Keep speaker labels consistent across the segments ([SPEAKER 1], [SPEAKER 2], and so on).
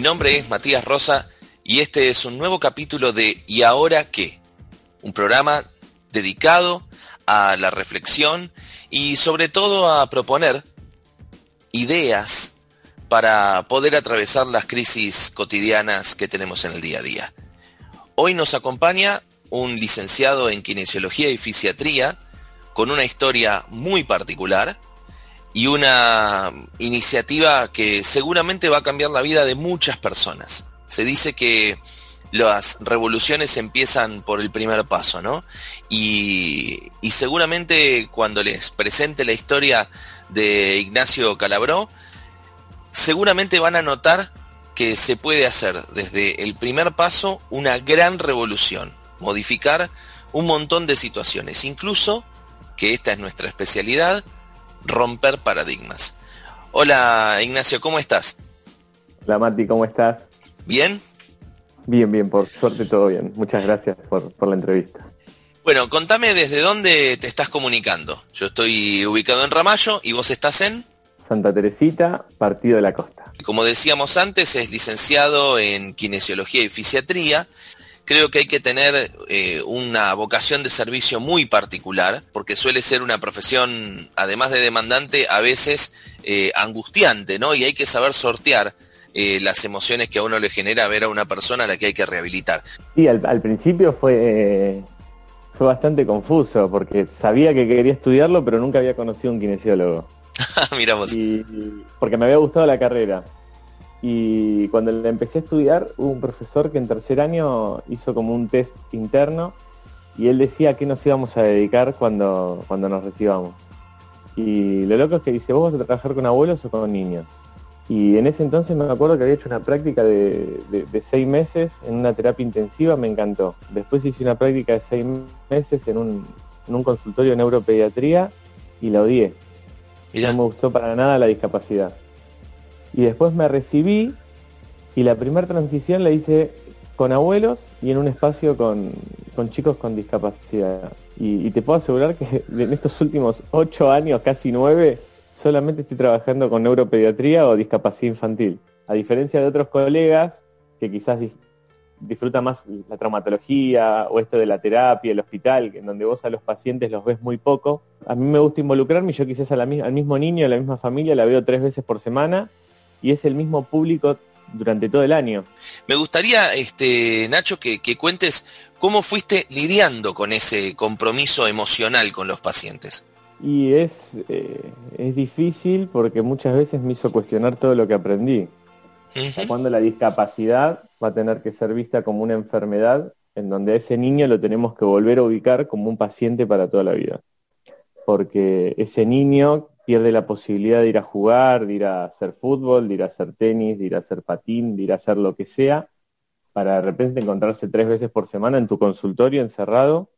[SPEAKER 1] Mi nombre es Matías Rosa y este es un nuevo capítulo de ¿Y ahora qué? Un programa dedicado a la reflexión y sobre todo a proponer ideas para poder atravesar las crisis cotidianas que tenemos en el día a día. Hoy nos acompaña un licenciado en kinesiología y fisiatría con una historia muy particular y una iniciativa que seguramente va a cambiar la vida de muchas personas. Se dice que las revoluciones empiezan por el primer paso, ¿no? Y, seguramente cuando les presente la historia de Ignacio Calabró, seguramente van a notar que se puede hacer desde el primer paso una gran revolución, modificar un montón de situaciones, incluso, que esta es nuestra especialidad, romper paradigmas. Hola Ignacio, ¿cómo estás?
[SPEAKER 2] Hola Mati, ¿cómo estás?
[SPEAKER 1] ¿Bien?
[SPEAKER 2] Bien, bien, por suerte todo bien. Muchas gracias por, por la entrevista.
[SPEAKER 1] Bueno, contame desde dónde te estás comunicando. Yo estoy ubicado en Ramallo y vos estás en...
[SPEAKER 2] Santa Teresita, Partido de la Costa.
[SPEAKER 1] Como decíamos antes, es licenciado en Kinesiología y Fisiatría creo que hay que tener eh, una vocación de servicio muy particular, porque suele ser una profesión, además de demandante, a veces eh, angustiante, ¿no? Y hay que saber sortear eh, las emociones que a uno le genera ver a una persona a la que hay que rehabilitar.
[SPEAKER 2] Sí, al, principio fue, fue bastante confuso, porque sabía que quería estudiarlo, pero nunca había conocido un kinesiólogo.
[SPEAKER 1] Miramos.
[SPEAKER 2] porque me había gustado la carrera. Y cuando la empecé a estudiar, hubo un profesor que en tercer año hizo como un test interno y él decía a qué nos íbamos a dedicar cuando, cuando nos recibamos. Y lo loco es que dice, ¿vos vas a trabajar con abuelos o con niños? Y en ese entonces me acuerdo que había hecho una práctica de, seis meses en una terapia intensiva, me encantó. Después hice una práctica de seis meses en un, en un consultorio de neuropediatría y la odié. y No me gustó para nada la discapacidad. Y después me recibí y la primera transición la hice con abuelos y en un espacio con, chicos con discapacidad. Y, te puedo asegurar que en estos últimos ocho años, casi nueve, solamente estoy trabajando con neuropediatría o discapacidad infantil. A diferencia de otros colegas que quizás disfrutan más la traumatología o esto de la terapia, el hospital, en donde vos a los pacientes los ves muy poco. A mí me gusta involucrarme yo quizás al mismo niño, a la misma familia, la veo tres veces por semana y es el mismo público durante todo el año.
[SPEAKER 1] Me gustaría, este, Nacho, que, cuentes cómo fuiste lidiando con ese compromiso emocional con los pacientes.
[SPEAKER 2] Y es, eh, es difícil porque muchas veces me hizo cuestionar todo lo que aprendí. Cuando la discapacidad va a tener que ser vista como una enfermedad en donde a ese niño lo tenemos que volver a ubicar como un paciente para toda la vida. Porque ese niño pierde la posibilidad de ir a jugar, de ir a hacer fútbol, de ir a hacer tenis, de ir a hacer patín, de ir a hacer lo que sea, para de repente encontrarse tres veces por semana en tu consultorio encerrado,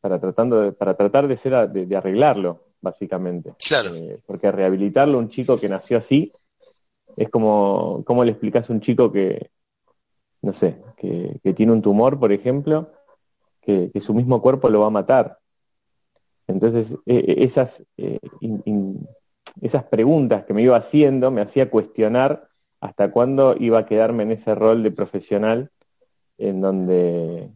[SPEAKER 2] para, tratando de, para tratar de, ser de, arreglarlo, básicamente.
[SPEAKER 1] Claro.
[SPEAKER 2] Eh, porque rehabilitarlo a un chico que nació así es como, ¿cómo le explicas a un chico que, no sé, que, tiene un tumor, por ejemplo, que su mismo cuerpo lo va a matar? Entonces, e, e, esas, eh, esas preguntas que me iba haciendo me hacía cuestionar hasta cuándo iba a quedarme en ese rol de profesional en donde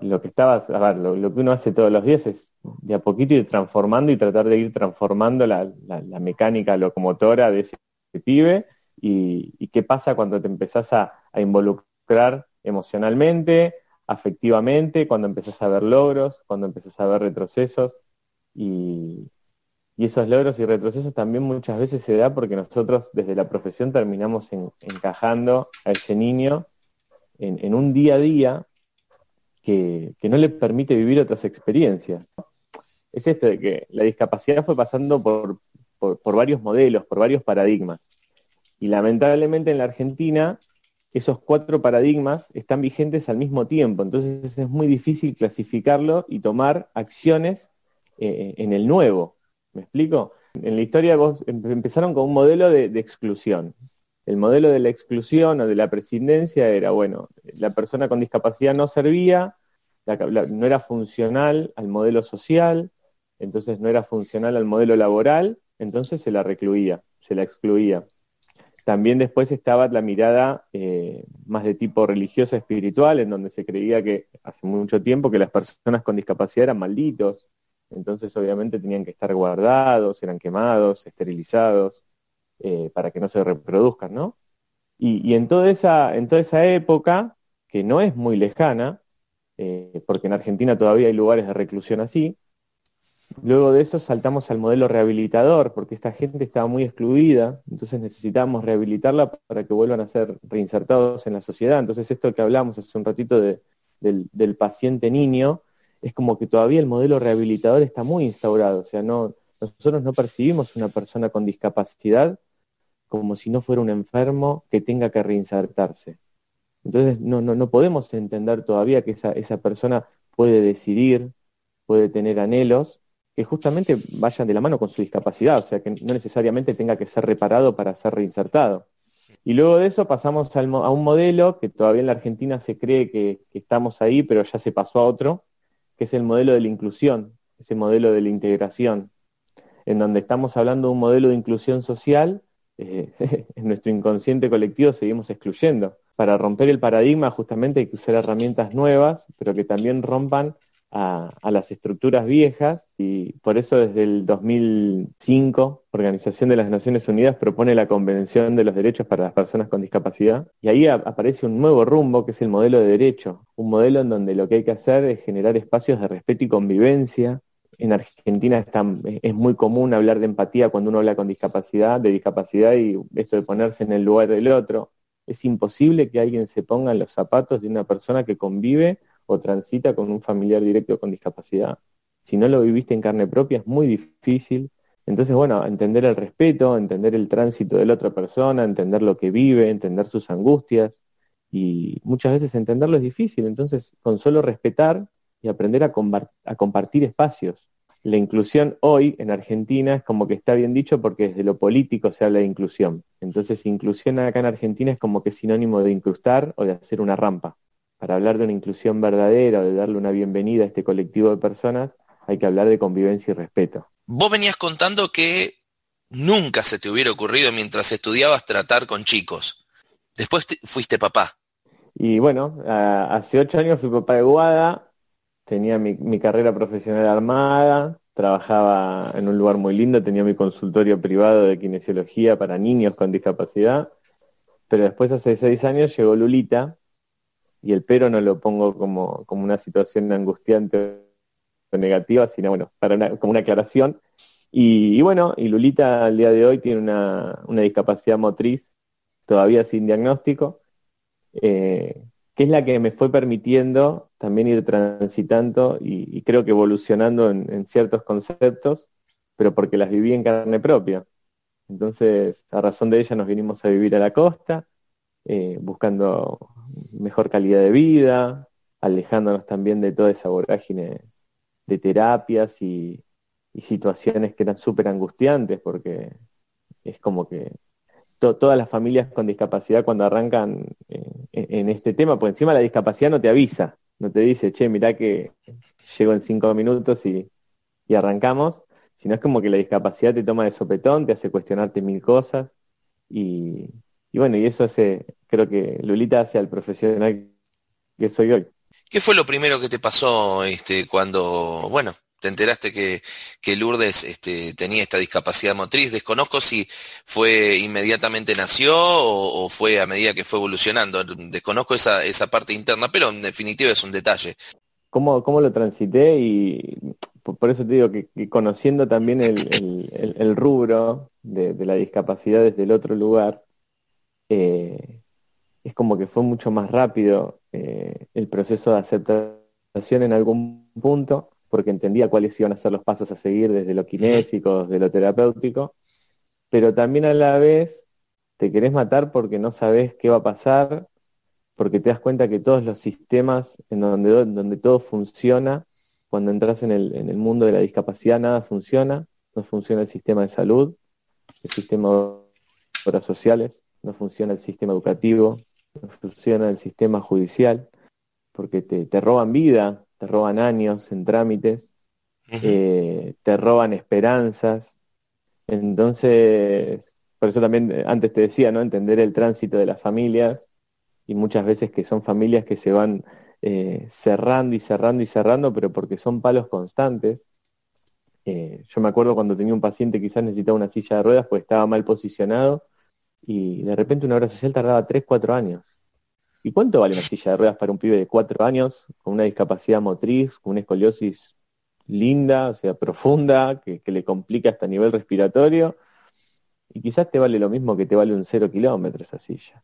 [SPEAKER 2] lo que estaba, a ver, lo, que uno hace todos los días es de a poquito ir transformando y tratar de ir transformando la, mecánica locomotora de ese pibe y, qué pasa cuando te empezás a, a involucrar emocionalmente, afectivamente, cuando empezás a ver logros, cuando empezás a ver retrocesos. Y, esos logros y retrocesos también muchas veces se da porque nosotros desde la profesión terminamos encajando a ese niño en, un día a día que, no le permite vivir otras experiencias. Es esto de que la discapacidad fue pasando por, por varios modelos, por varios paradigmas. Y lamentablemente en la Argentina esos cuatro paradigmas están vigentes al mismo tiempo, entonces es muy difícil clasificarlo y tomar acciones eh, en el nuevo. ¿Me explico? En la historia em, empezaron con un modelo de, exclusión. El modelo de la exclusión o de la prescindencia era, bueno, la persona con discapacidad no servía, no era funcional al modelo social, entonces no era funcional al modelo laboral, entonces se la recluía, se la excluía. también después estaba la mirada eh, más de tipo religioso espiritual, en donde se creía que hace mucho tiempo que las personas con discapacidad eran malditos, entonces obviamente tenían que estar guardados, eran quemados, esterilizados, eh, para que no se reproduzcan, ¿no? Y, en, toda esa, en toda esa época, que no es muy lejana, eh, porque en Argentina todavía hay lugares de reclusión así, Luego de eso saltamos al modelo rehabilitador, porque esta gente estaba muy excluida, entonces necesitamos rehabilitarla para que vuelvan a ser reinsertados en la sociedad. Entonces esto que hablamos hace un ratito del, paciente niño, es como que todavía el modelo rehabilitador está muy instaurado, o sea, no, nosotros no percibimos una persona con discapacidad como si no fuera un enfermo que tenga que reinsertarse. Entonces no, podemos entender todavía que esa, esa persona puede decidir, puede tener anhelos que justamente vayan de la mano con su discapacidad, o sea, que no necesariamente tenga que ser reparado para ser reinsertado. Y luego de eso pasamos a un modelo que todavía en la Argentina se cree que, estamos ahí, pero ya se pasó a otro, que es el modelo de la inclusión, ese modelo de la integración, en donde estamos hablando de un modelo de inclusión social, eh, en nuestro inconsciente colectivo seguimos excluyendo. Para romper el paradigma justamente hay que usar herramientas nuevas, pero que también rompan a, las estructuras viejas y por eso desde el 2005 Organización de las Naciones Unidas propone la Convención de los Derechos para las Personas con Discapacidad y ahí aparece un nuevo rumbo que es el modelo de derecho, un modelo en donde lo que hay que hacer es generar espacios de respeto y convivencia. En Argentina es muy común hablar de empatía cuando uno habla con discapacidad, de discapacidad y esto de ponerse en el lugar del otro. Es imposible que alguien se ponga en los zapatos de una persona que convive o transita con un familiar directo con discapacidad. Si no lo viviste en carne propia es muy difícil. Entonces, bueno, entender el respeto, entender el tránsito de la otra persona, entender lo que vive, entender sus angustias. Y muchas veces entenderlo es difícil. Entonces, con solo respetar y aprender a, compartir espacios. La inclusión hoy en Argentina es como que está bien dicho porque desde lo político se habla de inclusión. Entonces, inclusión acá en Argentina es como que es sinónimo de incrustar o de hacer una rampa para hablar de una inclusión verdadera, de darle una bienvenida a este colectivo de personas, hay que hablar de convivencia y respeto.
[SPEAKER 1] Vos venías contando que nunca se te hubiera ocurrido mientras estudiabas tratar con chicos. Después fuiste papá.
[SPEAKER 2] Y bueno, hace ocho años fui papá de Guada, tenía mi, mi, carrera profesional armada, trabajaba en un lugar muy lindo, tenía mi consultorio privado de kinesiología para niños con discapacidad, pero después hace seis años llegó Lulita, y el pero no lo pongo como, como una situación angustiante o negativa, sino bueno, para como una aclaración. Y, bueno, y Lulita al día de hoy tiene una, una discapacidad motriz, todavía sin diagnóstico, eh, que es la que me fue permitiendo también ir transitando y, creo que evolucionando en, en, ciertos conceptos, pero porque las viví en carne propia. Entonces, a razón de ella nos vinimos a vivir a la costa, eh, buscando mejor calidad de vida, alejándonos también de toda esa vorágine de terapias y, situaciones que eran súper angustiantes, porque es como que todas las familias con discapacidad cuando arrancan eh, en este tema, pues encima la discapacidad no te avisa, no te dice, che, mirá que llego en cinco minutos y, y arrancamos, sino es como que la discapacidad te toma de sopetón, te hace cuestionarte mil cosas y, y bueno, y eso hace, creo que Lulita hace al profesional que soy hoy.
[SPEAKER 1] ¿Qué fue lo primero que te pasó este, cuando, bueno, te enteraste que, que Lourdes este, tenía esta discapacidad motriz? Desconozco si fue inmediatamente nació o, fue a medida que fue evolucionando. Desconozco esa, esa parte interna, pero en definitiva es un detalle.
[SPEAKER 2] ¿Cómo, cómo lo transité? Y por eso te digo que, conociendo también el, rubro de, de, la discapacidad desde el otro lugar, eh, es como que fue mucho más rápido eh, el proceso de aceptación en algún punto, porque entendía cuáles iban a ser los pasos a seguir desde lo kinésico, desde lo terapéutico, pero también a la vez te querés matar porque no sabes qué va a pasar, porque te das cuenta que todos los sistemas en donde, donde todo funciona, cuando entras en el, en el mundo de la discapacidad, nada funciona, no funciona el sistema de salud, el sistema de obras sociales, no funciona el sistema educativo, no funciona el sistema judicial, porque te, roban vida, te roban años en trámites, eh, te roban esperanzas. Entonces, por eso también eh, antes te decía, ¿no? Entender el tránsito de las familias y muchas veces que son familias que se van eh, cerrando y cerrando y cerrando, pero porque son palos constantes. Eh, yo me acuerdo cuando tenía un paciente quizás necesitaba una silla de ruedas porque estaba mal posicionado y de repente una obra social tardaba 3, 4 años. ¿Y cuánto vale una silla de ruedas para un pibe de 4 años con una discapacidad motriz, con una escoliosis linda, o sea, profunda, que, le complica hasta a nivel respiratorio? Y quizás te vale lo mismo que te vale un cero kilómetro esa silla.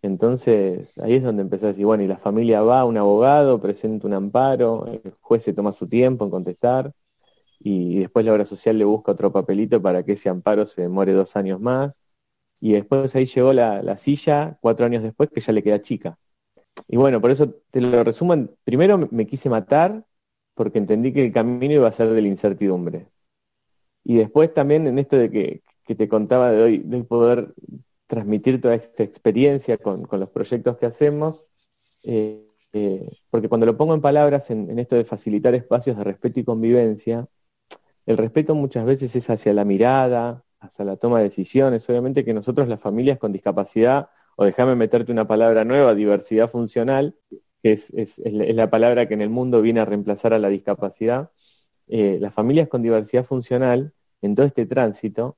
[SPEAKER 2] Entonces, ahí es donde empezás a decir, bueno, y la familia va, un abogado, presenta un amparo, el juez se toma su tiempo en contestar, y después la obra social le busca otro papelito para que ese amparo se demore dos años más, y después ahí llegó la, silla, cuatro años después, que ya le queda chica. Y bueno, por eso te lo resumo, primero me quise matar, porque entendí que el camino iba a ser de la incertidumbre. Y después también en esto de que que te contaba de hoy, de poder transmitir toda esta experiencia con, los proyectos que hacemos, eh, eh, porque cuando lo pongo en palabras en, esto de facilitar espacios de respeto y convivencia, el respeto muchas veces es hacia la mirada, hacia la toma de decisiones. Obviamente que nosotros las familias con discapacidad, o déjame meterte una palabra nueva, diversidad funcional, que es, la palabra que en el mundo viene a reemplazar a la discapacidad, eh, las familias con diversidad funcional, en todo este tránsito,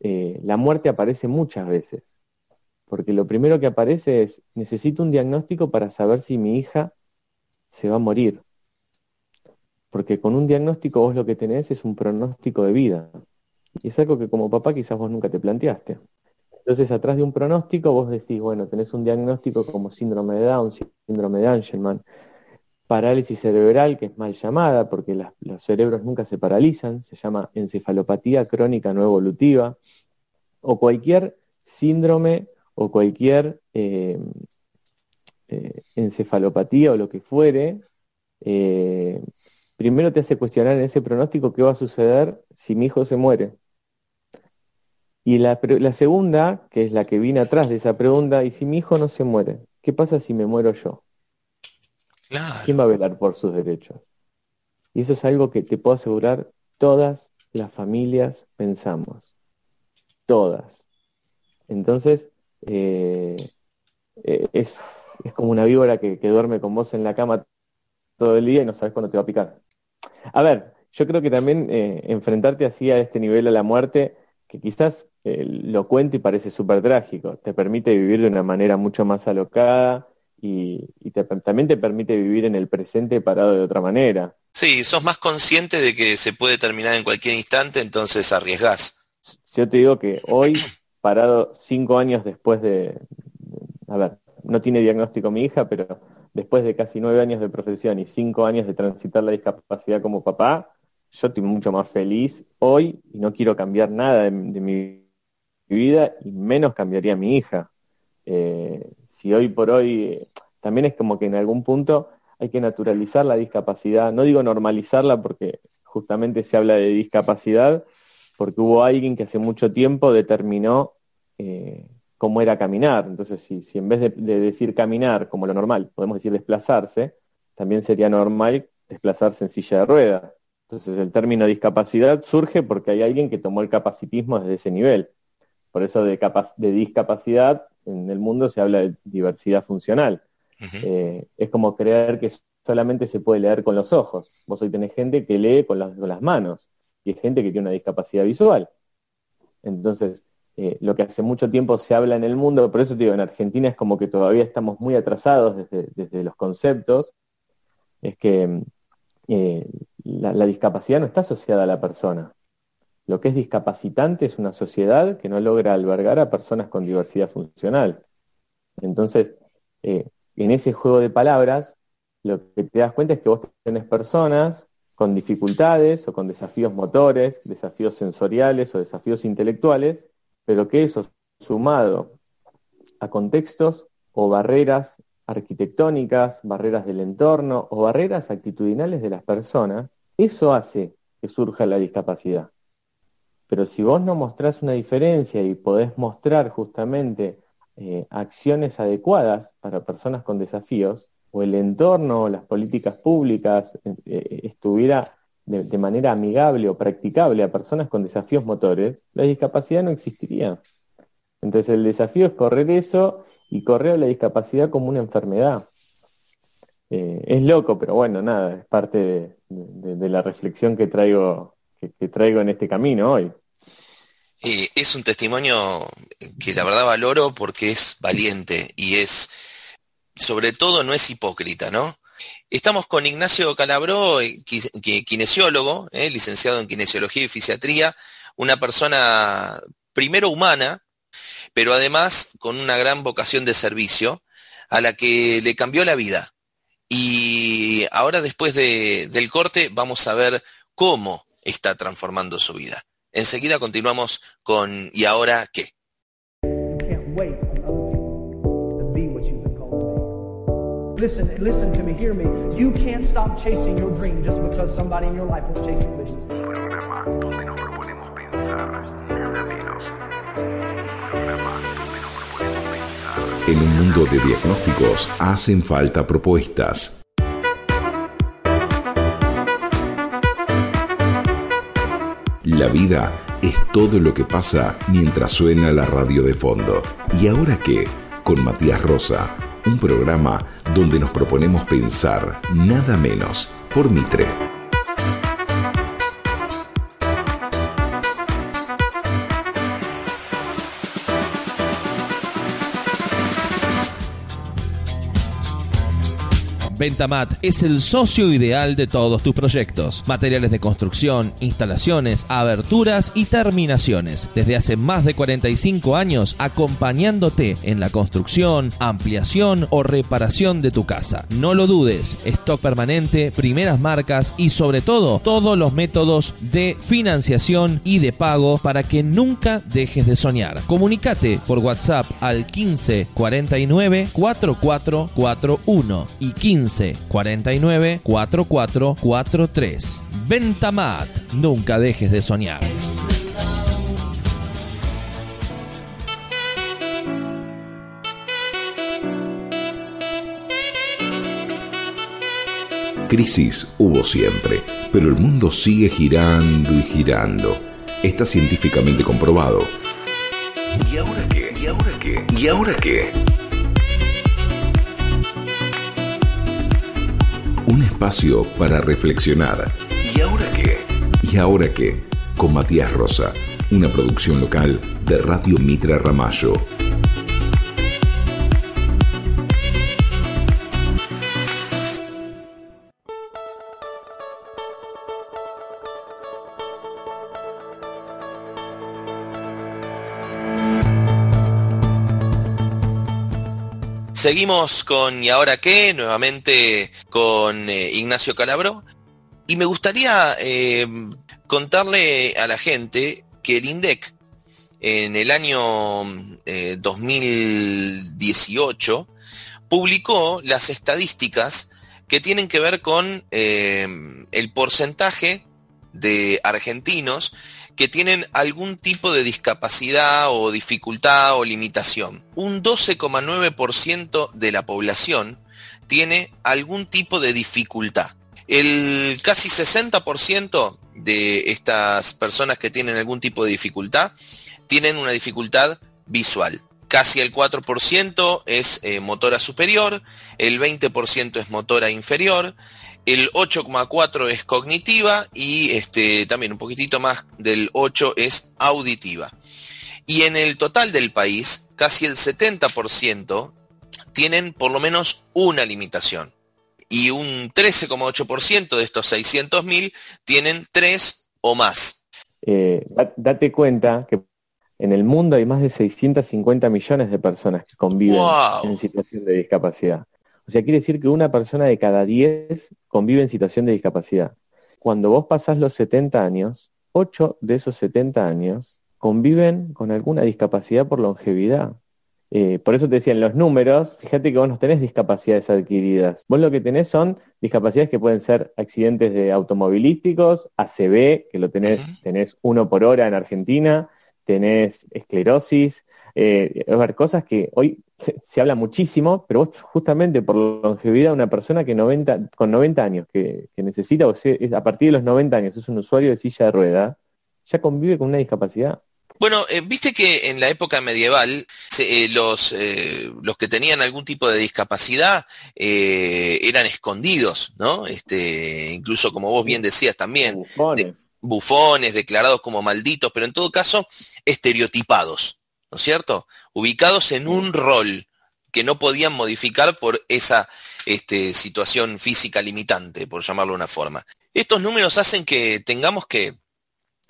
[SPEAKER 2] eh, la muerte aparece muchas veces. Porque lo primero que aparece es, necesito un diagnóstico para saber si mi hija se va a morir. Porque con un diagnóstico vos lo que tenés es un pronóstico de vida. Y es algo que como papá quizás vos nunca te planteaste. Entonces, atrás de un pronóstico, vos decís, bueno, tenés un diagnóstico como síndrome de Down, síndrome de Angelman, parálisis cerebral, que es mal llamada, porque los cerebros nunca se paralizan, se llama encefalopatía crónica no evolutiva, o cualquier síndrome o cualquier eh, eh, encefalopatía o lo que fuere, eh, primero te hace cuestionar en ese pronóstico qué va a suceder si mi hijo se muere. Y la, la segunda, que es la que viene atrás de esa pregunta, ¿y si mi hijo no se muere? ¿Qué pasa si me muero yo? ¿Quién va a velar por sus derechos? Y eso es algo que te puedo asegurar, todas las familias pensamos. Todas. Entonces, eh, eh, es, como una víbora que, duerme con vos en la cama todo el día y no sabes cuándo te va a picar. A ver, yo creo que también eh, enfrentarte así a este nivel a la muerte, que quizás lo cuento y parece súper trágico, te permite vivir de una manera mucho más alocada, y, también te permite vivir en el presente parado de otra manera.
[SPEAKER 1] Sí, sos más consciente de que se puede terminar en cualquier instante, entonces arriesgás.
[SPEAKER 2] Yo te digo que hoy, parado cinco años después de, a ver, no tiene diagnóstico mi hija, pero después de casi nueve años de profesión y cinco años de transitar la discapacidad como papá, yo estoy mucho más feliz hoy y no quiero cambiar nada de, mi vida y menos cambiaría mi hija. Eh, si hoy por hoy también es como que en algún punto hay que naturalizar la discapacidad, no digo normalizarla porque justamente se habla de discapacidad, porque hubo alguien que hace mucho tiempo determinó eh, cómo era caminar. Entonces, si, en vez de, decir caminar como lo normal, podemos decir desplazarse, también sería normal desplazarse en silla de ruedas. Entonces, el término discapacidad surge porque hay alguien que tomó el capacitismo desde ese nivel. Por eso de, de discapacidad en el mundo se habla de diversidad funcional. Eh, es como creer que solamente se puede leer con los ojos. Vos hoy tenés gente que lee con las, con las manos y hay gente que tiene una discapacidad visual. Entonces, eh, lo que hace mucho tiempo se habla en el mundo, por eso te digo, en Argentina es como que todavía estamos muy atrasados desde, los conceptos, es que eh, la discapacidad no está asociada a la persona. Lo que es discapacitante es una sociedad que no logra albergar a personas con diversidad funcional. Entonces, eh, en ese juego de palabras, lo que te das cuenta es que vos tenés personas con dificultades o con desafíos motores, desafíos sensoriales o desafíos intelectuales, pero que eso sumado a contextos o barreras arquitectónicas, barreras del entorno o barreras actitudinales de las personas, eso hace que surja la discapacidad. Pero si vos no mostrás una diferencia y podés mostrar justamente eh, acciones adecuadas para personas con desafíos, o el entorno las políticas públicas eh, eh, estuviera de, manera amigable o practicable a personas con desafíos motores, la discapacidad no existiría. Entonces el desafío es correr eso y correr la discapacidad como una enfermedad. Es loco, pero bueno, nada, es parte de, la reflexión que traigo, que, traigo en este camino hoy.
[SPEAKER 1] Eh, es un testimonio que la verdad valoro porque es valiente y es, sobre todo, no es hipócrita, ¿no? Estamos con Ignacio Calabró, eh, kinesiólogo, licenciado en kinesiología y fisiatría, una persona primero humana, pero además con una gran vocación de servicio, a la que le cambió la vida. Y ahora después del corte vamos a ver cómo está transformando su vida. Enseguida continuamos con ¿Y ahora qué? Listen, listen to me, hear me. You can't stop chasing your dream just because somebody in your life won't chase it with
[SPEAKER 3] En un mundo de diagnósticos hacen falta propuestas. La vida es todo lo que pasa mientras suena la radio de fondo. ¿Y ahora qué? Con Matías Rosa, un programa donde nos proponemos pensar nada menos por Mitre.
[SPEAKER 4] Ventamat es el socio ideal de todos tus proyectos. Materiales de construcción, instalaciones, aberturas y terminaciones. Desde hace más de 45 años acompañándote en la construcción, ampliación o reparación de tu casa. No lo dudes, stock permanente, primeras marcas y sobre todo todos los métodos de financiación y de pago para que nunca dejes de soñar. Comunicate por WhatsApp al 15 49 4441 y 15 15 49 44 43. Ventamat, nunca dejes de soñar.
[SPEAKER 3] Crisis hubo siempre, pero el mundo sigue girando y girando. Está científicamente comprobado. ¿Y ahora qué? ¿Y ahora qué? ¿Y ahora qué? Espacio para reflexionar. ¿Y ahora qué? ¿Y ahora qué? Con Matías Rosa, una producción local de Radio Mitra Ramallo.
[SPEAKER 1] Seguimos con ¿Y ahora qué? Nuevamente con eh, Ignacio Calabro. Y me gustaría eh, contarle a la gente que el INDEC en el año 2018 eh, publicó las estadísticas que tienen que ver con el porcentaje de argentinos que tienen algún tipo de discapacidad o dificultad o limitación. Un 12,9% de la población tiene algún tipo de dificultad. El casi 60% de estas personas que tienen algún tipo de dificultad tienen una dificultad visual. Casi el 4% es eh, motora superior, el 20% es motora inferior, el 8,4 es cognitiva y este, también un poquitito más del 8 es auditiva. Y en el total del país, casi el 70% tienen por lo menos una limitación. Y un 13,8% de estos 600.000 tienen tres o más.
[SPEAKER 2] Eh, date cuenta que en el mundo hay más de 650 millones de personas que conviven en situación de discapacidad. O sea, quiere decir que una persona de cada 10 convive en situación de discapacidad. Cuando vos pasás los 70 años, 8 de esos 70 años conviven con alguna discapacidad por longevidad. Eh, por eso te decían los números, fíjate que vos no tenés discapacidades adquiridas. Vos lo que tenés son discapacidades que pueden ser accidentes de automovilísticos, ACV, que lo tenés, tenés uno por hora en Argentina, tenés esclerosis, eh, a ver, cosas que hoy se, habla muchísimo, pero vos justamente por la longevidad de una persona que 90, con 90 años, que, necesita, o sea, a partir de los 90 años es un usuario de silla de rueda, ya convive con una discapacidad.
[SPEAKER 1] Bueno, eh, viste que en la época medieval eh, los, los que tenían algún tipo de discapacidad eran escondidos, ¿no? Este, incluso como vos bien decías también, bufones declarados como malditos, pero en todo caso estereotipados, ¿no es cierto? Ubicados en un rol que no podían modificar por esa este, situación física limitante, por llamarlo de una forma. Estos números hacen que tengamos que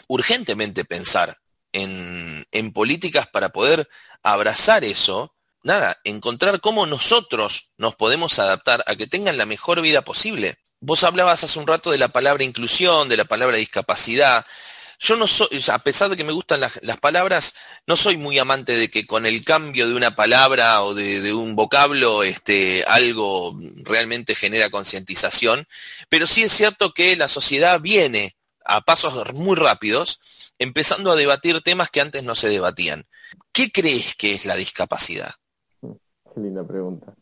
[SPEAKER 1] urgentemente pensar en, en políticas para poder abrazar eso, nada, encontrar cómo nosotros nos podemos adaptar a que tengan la mejor vida posible. Vos hablabas hace un rato de la palabra inclusión, de la palabra discapacidad. Yo no soy, a pesar de que me gustan las, palabras, no soy muy amante de que con el cambio de una palabra o de, un vocablo, este, algo realmente genera concientización. Pero sí es cierto que la sociedad viene a pasos muy rápidos, empezando a debatir temas que antes no se debatían. ¿Qué crees que es la discapacidad?
[SPEAKER 2] Qué linda pregunta.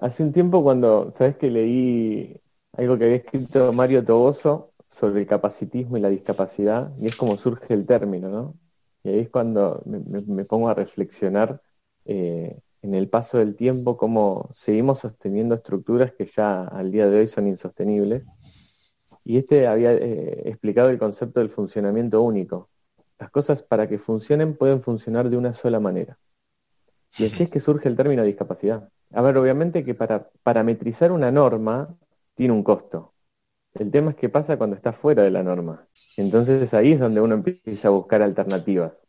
[SPEAKER 2] Hace un tiempo cuando, ¿sabes que leí algo que había escrito Mario Toboso sobre el capacitismo y la discapacidad? Y es como surge el término, ¿no? Y ahí es cuando me, pongo a reflexionar eh, en el paso del tiempo cómo seguimos sosteniendo estructuras que ya al día de hoy son insostenibles. Y este había eh, explicado el concepto del funcionamiento único. Las cosas para que funcionen pueden funcionar de una sola manera. Y así es que surge el término discapacidad. A ver, obviamente que para parametrizar una norma tiene un costo. El tema es qué pasa cuando está fuera de la norma. Entonces ahí es donde uno empieza a buscar alternativas.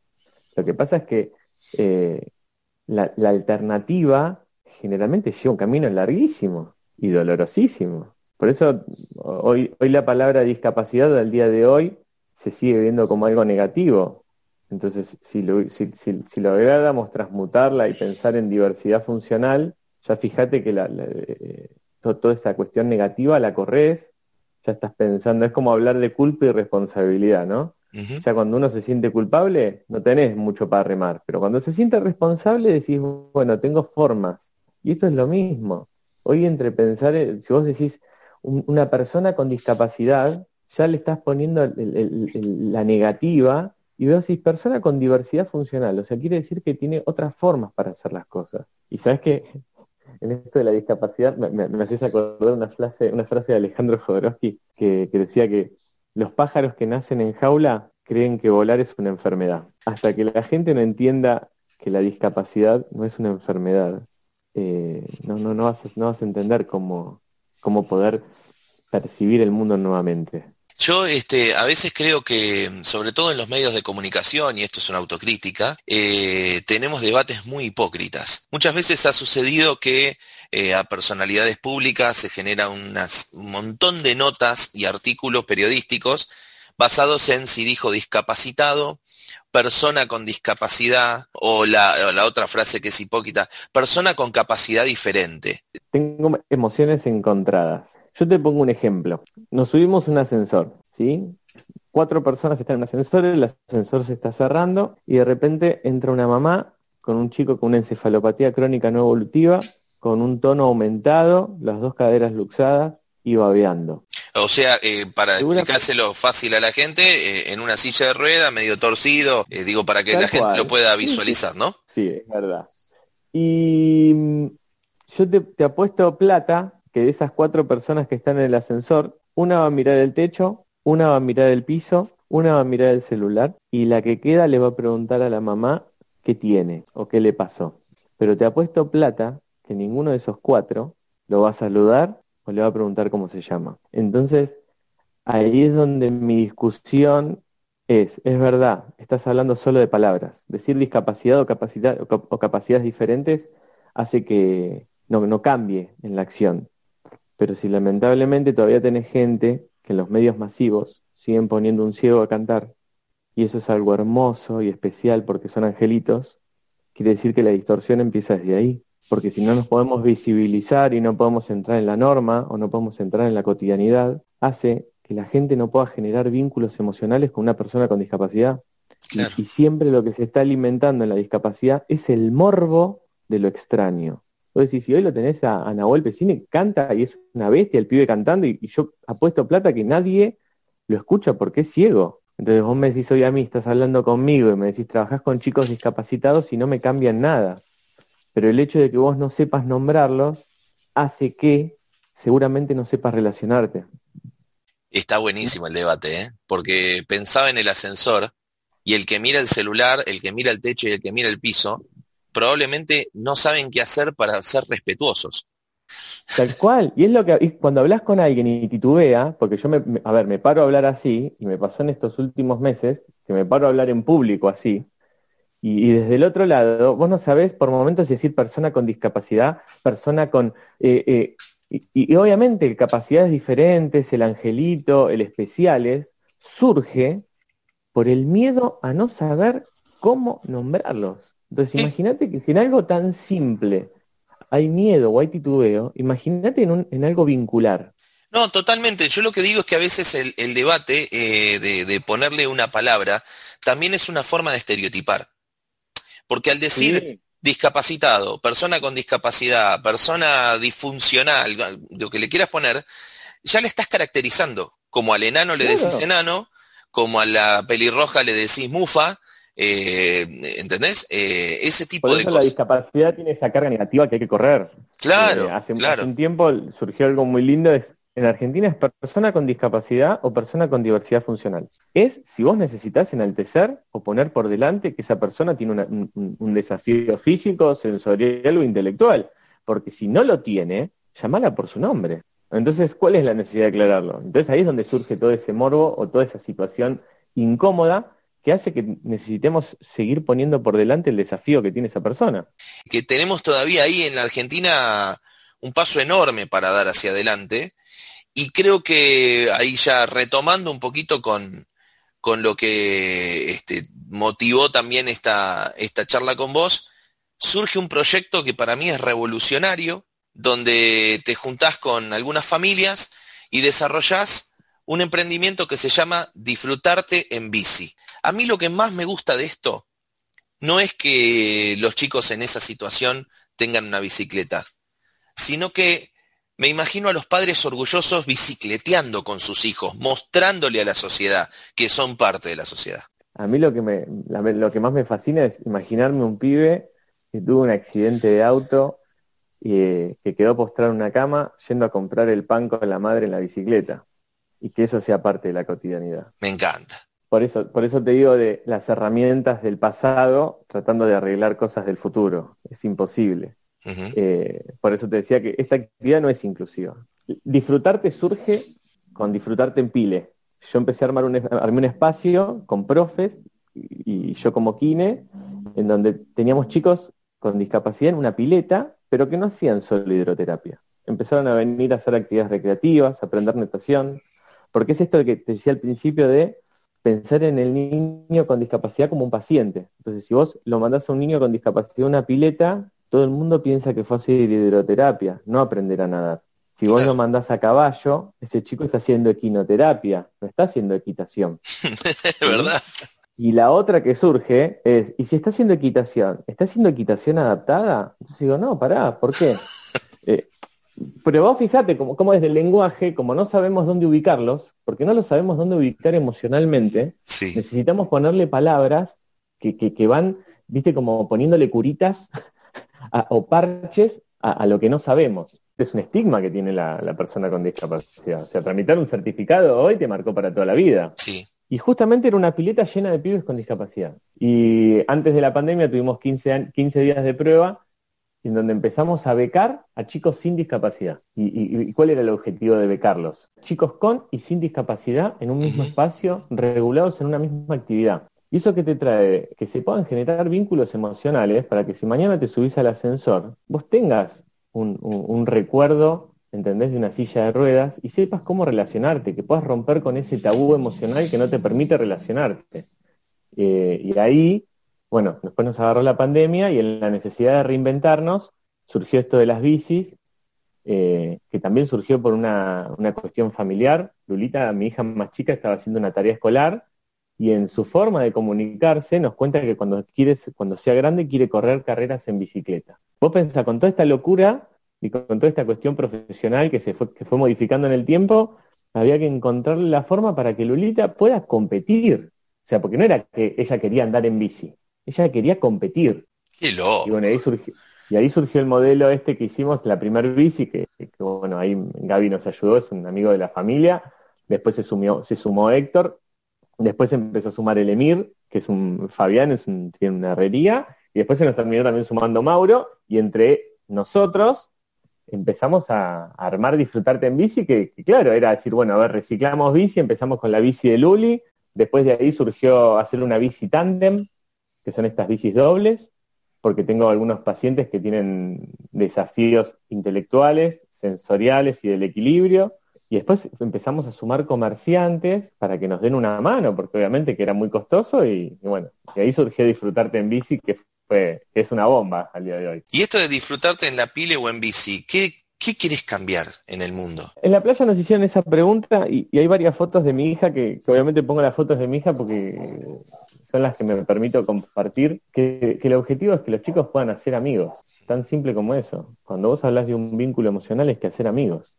[SPEAKER 2] Lo que pasa es que eh, la, alternativa generalmente lleva un camino larguísimo y dolorosísimo. Por eso hoy, hoy la palabra discapacidad al día de hoy se sigue viendo como algo negativo. Entonces, si, lo, si, si lográramos transmutarla y pensar en diversidad funcional, ya fíjate que la, eh, toda esa cuestión negativa la corres, ya estás pensando, es como hablar de culpa y responsabilidad, ¿no? Ya cuando uno se siente culpable, no tenés mucho para remar, pero cuando se siente responsable decís, bueno, tengo formas. Y esto es lo mismo. Hoy entre pensar, eh, si vos decís una persona con discapacidad, ya le estás poniendo la negativa y veo si persona con diversidad funcional, o sea, quiere decir que tiene otras formas para hacer las cosas. Y sabes que en esto de la discapacidad me, me, haces acordar una frase, una frase de Alejandro Jodorowsky que, decía que los pájaros que nacen en jaula creen que volar es una enfermedad. Hasta que la gente no entienda que la discapacidad no es una enfermedad, eh, no, no, no, vas a, no vas a entender cómo, cómo poder percibir el mundo nuevamente.
[SPEAKER 1] Yo este, a veces creo que, sobre todo en los medios de comunicación, y esto es una autocrítica, eh, tenemos debates muy hipócritas. Muchas veces ha sucedido que eh, a personalidades públicas se genera un montón de notas y artículos periodísticos basados en si dijo discapacitado, persona con discapacidad, o la, la otra frase que es hipócrita, persona con capacidad diferente.
[SPEAKER 2] Tengo emociones encontradas. Yo te pongo un ejemplo. Nos subimos un ascensor, ¿sí? Cuatro personas están en un ascensor, el ascensor se está cerrando y de repente entra una mamá con un chico con una encefalopatía crónica no evolutiva, con un tono aumentado, las dos caderas luxadas y babeando.
[SPEAKER 1] O sea, eh, para explicárselo fácil a la gente, eh, en una silla de rueda, medio torcido, eh, digo, para que la gente lo pueda visualizar, ¿no?
[SPEAKER 2] Sí, es verdad. Y mm, yo te, te apuesto plata que de esas cuatro personas que están en el ascensor, una va a mirar el techo, una va a mirar el piso, una va a mirar el celular y la que queda le va a preguntar a la mamá qué tiene o qué le pasó. Pero te apuesto plata que ninguno de esos cuatro lo va a saludar o le va a preguntar cómo se llama. Entonces, ahí es donde mi discusión es, es verdad, estás hablando solo de palabras. Decir discapacidad o, capacidad, o, capacidades diferentes hace que no, no cambie en la acción. Pero si lamentablemente todavía tenés gente que en los medios masivos siguen poniendo un ciego a cantar, y eso es algo hermoso y especial porque son angelitos, quiere decir que la distorsión empieza desde ahí. Porque si no nos podemos visibilizar y no podemos entrar en la norma o no podemos entrar en la cotidianidad, hace que la gente no pueda generar vínculos emocionales con una persona con discapacidad. Y, siempre lo que se está alimentando en la discapacidad es el morbo de lo extraño. Entonces, decís, si hoy lo tenés a, Nahuel Pesini, canta y es una bestia el pibe cantando y, y yo apuesto plata que nadie lo escucha porque es ciego. Entonces vos me decís hoy a mí, estás hablando conmigo y me decís, trabajás con chicos discapacitados y no me cambian nada. Pero el hecho de que vos no sepas nombrarlos hace que seguramente no sepas relacionarte.
[SPEAKER 1] Está buenísimo el debate, ¿eh? porque pensaba en el ascensor y el que mira el celular, el que mira el techo y el que mira el piso, probablemente no saben qué hacer para ser respetuosos.
[SPEAKER 2] Tal cual. Y es lo que cuando hablas con alguien y titubea, porque yo me, a ver, me paro a hablar así, y me pasó en estos últimos meses, que me paro a hablar en público así, y, desde el otro lado, vos no sabés por momentos decir persona con discapacidad, persona con... Eh, eh, y, obviamente el capacidades diferentes, el angelito, el especiales, surge por el miedo a no saber cómo nombrarlos. Entonces imagínate que si en algo tan simple hay miedo o hay titubeo, imagínate en, algo vincular.
[SPEAKER 1] No, totalmente. Yo lo que digo es que a veces el, debate eh, de, ponerle una palabra también es una forma de estereotipar. Porque al decir discapacitado, persona con discapacidad, persona disfuncional, lo que le quieras poner, ya le estás caracterizando. Como al enano le decís enano, como a la pelirroja le decís mufa, eh, ¿Entendés? Eh, ese tipo
[SPEAKER 2] Por
[SPEAKER 1] eso
[SPEAKER 2] de La discapacidad tiene esa carga negativa que hay que correr.
[SPEAKER 1] Claro,
[SPEAKER 2] eh, hace,
[SPEAKER 1] claro.
[SPEAKER 2] un tiempo surgió algo muy lindo, es, en Argentina es persona con discapacidad o persona con diversidad funcional. Es si vos necesitas enaltecer o poner por delante que esa persona tiene un, desafío físico, sensorial o intelectual. Porque si no lo tiene, llamala por su nombre. Entonces, ¿cuál es la necesidad de aclararlo? Entonces ahí es donde surge todo ese morbo o toda esa situación incómoda que hace que necesitemos seguir poniendo por delante el desafío que tiene esa persona.
[SPEAKER 1] Que tenemos todavía ahí en la Argentina un paso enorme para dar hacia adelante y creo que ahí ya retomando un poquito con, con lo que este, motivó también esta, esta charla con vos, surge un proyecto que para mí es revolucionario, donde te juntás con algunas familias y desarrollás un emprendimiento que se llama Disfrutarte en bici. A mí lo que más me gusta de esto no es que los chicos en esa situación tengan una bicicleta, sino que me imagino a los padres orgullosos bicicleteando con sus hijos, mostrándole a la sociedad que son parte de la sociedad.
[SPEAKER 2] A mí lo que, me, lo que más me fascina es imaginarme un pibe que tuvo un accidente de auto y eh, que quedó postrado en una cama yendo a comprar el pan con la madre en la bicicleta y que eso sea parte de la cotidianidad.
[SPEAKER 1] Me encanta.
[SPEAKER 2] Por eso, por eso te digo de las herramientas del pasado tratando de arreglar cosas del futuro. Es imposible. Eh, por eso te decía que esta actividad no es inclusiva. Disfrutarte surge con disfrutarte en pile. Yo empecé a armar un, un espacio con profes y, yo como kine, en donde teníamos chicos con discapacidad en una pileta, pero que no hacían solo hidroterapia. Empezaron a venir a hacer actividades recreativas, a aprender natación, porque es esto que te decía al principio de pensar en el niño con discapacidad como un paciente. Entonces, si vos lo mandás a un niño con discapacidad a una pileta, todo el mundo piensa que fue a hacer hidroterapia, no aprender a nadar. Si vos lo mandás a caballo, ese chico está haciendo equinoterapia, no está haciendo equitación.
[SPEAKER 1] ¿Verdad?
[SPEAKER 2] Y la otra que surge es, ¿y si está haciendo equitación? ¿Está haciendo equitación adaptada? Entonces digo, no, pará, ¿por qué? Eh, pero vos fijate como, como desde el lenguaje, como no sabemos dónde ubicarlos, porque no lo sabemos dónde ubicar emocionalmente, necesitamos ponerle palabras que, que, van, viste, como poniéndole curitas o parches a, lo que no sabemos. Es un estigma que tiene la, persona con discapacidad. O sea, tramitar un certificado hoy te marcó para toda la vida.
[SPEAKER 1] Sí.
[SPEAKER 2] Y justamente era una pileta llena de pibes con discapacidad. Y antes de la pandemia tuvimos 15, 15 días de prueba en donde empezamos a becar a chicos sin discapacidad. ¿Y, cuál era el objetivo de becarlos? Chicos con y sin discapacidad en un mismo espacio, regulados en una misma actividad. ¿Y eso que te trae? Que se puedan generar vínculos emocionales para que si mañana te subís al ascensor, vos tengas un, recuerdo, ¿entendés?, de una silla de ruedas y sepas cómo relacionarte, que puedas romper con ese tabú emocional que no te permite relacionarte. Eh, y ahí bueno, después nos agarró la pandemia y en la necesidad de reinventarnos surgió esto de las bicis, eh, que también surgió por una, cuestión familiar. Lulita, mi hija más chica, estaba haciendo una tarea escolar y en su forma de comunicarse nos cuenta que cuando quiere, cuando sea grande quiere correr carreras en bicicleta. Vos pensás, con toda esta locura y con toda esta cuestión profesional que se fue, que fue modificando en el tiempo, había que encontrarle la forma para que Lulita pueda competir. O sea, porque no era que ella quería andar en bici, ella quería competir.
[SPEAKER 1] Qué loco.
[SPEAKER 2] Y bueno, ahí surgió, y ahí surgió el modelo este que hicimos, la primer bici, que, bueno, ahí Gaby nos ayudó, es un amigo de la familia. Después se, sumió, se sumó Héctor. Después empezó a sumar el Emir, que es un Fabián, es tiene una herrería. Y después se nos terminó también sumando Mauro. Y entre nosotros empezamos a, armar Disfrutarte en bici, que, claro, era decir, bueno, a ver, reciclamos bici, empezamos con la bici de Luli. Después de ahí surgió hacer una bici tándem, que son estas bicis dobles porque tengo algunos pacientes que tienen desafíos intelectuales, sensoriales y del equilibrio. Y después empezamos a sumar comerciantes para que nos den una mano, porque obviamente que era muy costoso y, bueno, y ahí surgió disfrutarte en bici, que fue, es una bomba al día de hoy.
[SPEAKER 1] Y esto de disfrutarte en la pile o en bici, ¿qué, qué quieres cambiar en el mundo?
[SPEAKER 2] En la playa nos hicieron esa pregunta y, hay varias fotos de mi hija, que, que, obviamente pongo las fotos de mi hija porque son las que me permito compartir, que, el objetivo es que los chicos puedan hacer amigos, tan simple como eso. Cuando vos hablas de un vínculo emocional es que hacer amigos.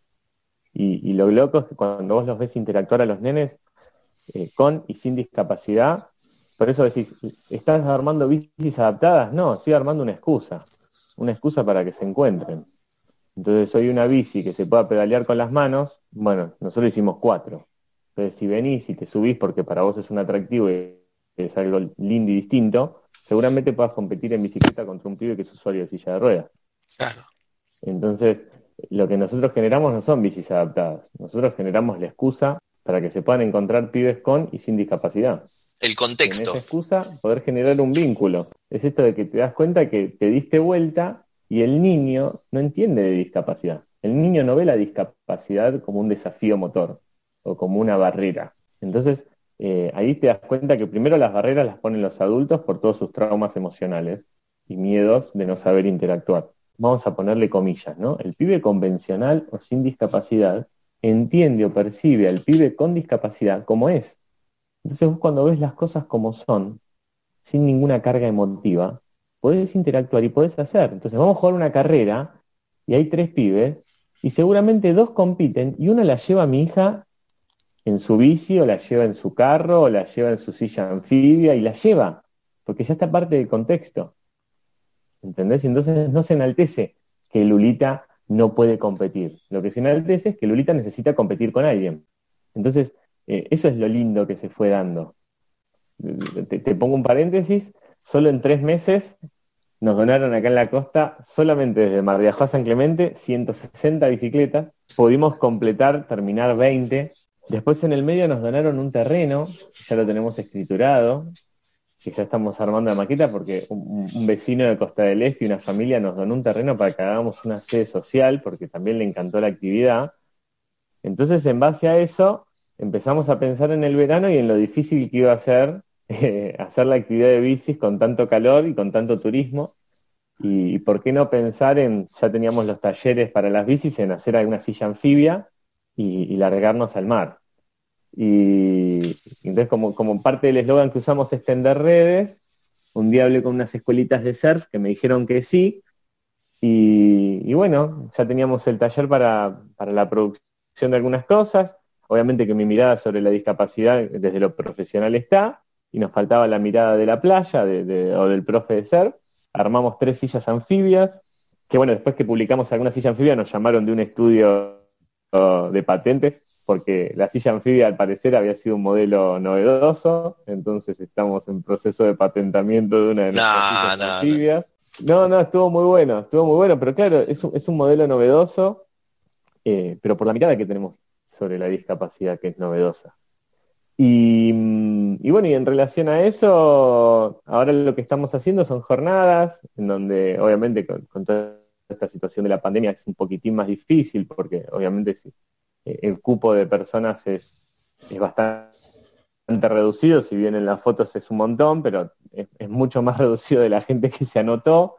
[SPEAKER 2] Y, lo loco es que cuando vos los ves interactuar a los nenes eh, con y sin discapacidad, por eso decís, ¿estás armando bicis adaptadas? No, estoy armando una excusa, una excusa para que se encuentren. Entonces soy una bici que se pueda pedalear con las manos, bueno, nosotros hicimos cuatro. Entonces si venís y te subís porque para vos es un atractivo y que es algo lindo y distinto, seguramente puedas competir en bicicleta contra un pibe que es usuario de silla de ruedas.
[SPEAKER 1] Claro.
[SPEAKER 2] Entonces, lo que nosotros generamos no son bicis adaptadas, nosotros generamos la excusa para que se puedan encontrar pibes con y sin discapacidad.
[SPEAKER 1] El contexto.
[SPEAKER 2] En esa excusa, poder generar un vínculo. Es esto de que te das cuenta que te diste vuelta y el niño no entiende de discapacidad. El niño no ve la discapacidad como un desafío motor o como una barrera. Entonces, eh, ahí te das cuenta que primero las barreras las ponen los adultos por todos sus traumas emocionales y miedos de no saber interactuar. Vamos a ponerle comillas, ¿no? El pibe convencional o sin discapacidad entiende o percibe al pibe con discapacidad como es. Entonces vos cuando ves las cosas como son, sin ninguna carga emotiva, podés interactuar y podés hacer. Entonces vamos a jugar una carrera y hay tres pibes y seguramente dos compiten y uno la lleva a mi hija en su bici o la lleva en su carro o la lleva en su silla anfibia y la lleva, porque ya está parte del contexto. ¿Entendés? Entonces no se enaltece que Lulita no puede competir. Lo que se enaltece es que Lulita necesita competir con alguien. Entonces, eh, eso es lo lindo que se fue dando. Te, te, pongo un paréntesis, solo en tres meses nos donaron acá en la costa, solamente desde Mar de Ajó a San Clemente, 160 bicicletas. Pudimos completar, terminar 20 Después en el medio nos donaron un terreno, ya lo tenemos escriturado, que ya estamos armando la maqueta porque un, vecino de Costa del Este y una familia nos donó un terreno para que hagamos una sede social porque también le encantó la actividad. Entonces en base a eso empezamos a pensar en el verano y en lo difícil que iba a ser eh, hacer la actividad de bicis con tanto calor y con tanto turismo. Y, por qué no pensar en, ya teníamos los talleres para las bicis, en hacer alguna silla anfibia y, largarnos al mar. Y entonces como, como parte del eslogan que usamos es tender redes, un día hablé con unas escuelitas de surf que me dijeron que sí, y, bueno, ya teníamos el taller para, para, la producción de algunas cosas, obviamente que mi mirada sobre la discapacidad desde lo profesional está, y nos faltaba la mirada de la playa o del profe de surf, armamos tres sillas anfibias, que bueno, después que publicamos alguna silla anfibia nos llamaron de un estudio de patentes, porque la silla anfibia al parecer había sido un modelo novedoso, entonces estamos en proceso de patentamiento de una de nuestras sillas anfibias. No. no, estuvo muy bueno, estuvo muy bueno, pero claro, es un, es un modelo novedoso, eh, pero por la mirada que tenemos sobre la discapacidad que es novedosa. Y, y, bueno, y en relación a eso, ahora lo que estamos haciendo son jornadas, en donde obviamente con, con toda esta situación de la pandemia es un poquitín más difícil porque obviamente eh, el cupo de personas es, es bastante reducido, si bien en las fotos es un montón, pero es, mucho más reducido de la gente que se anotó.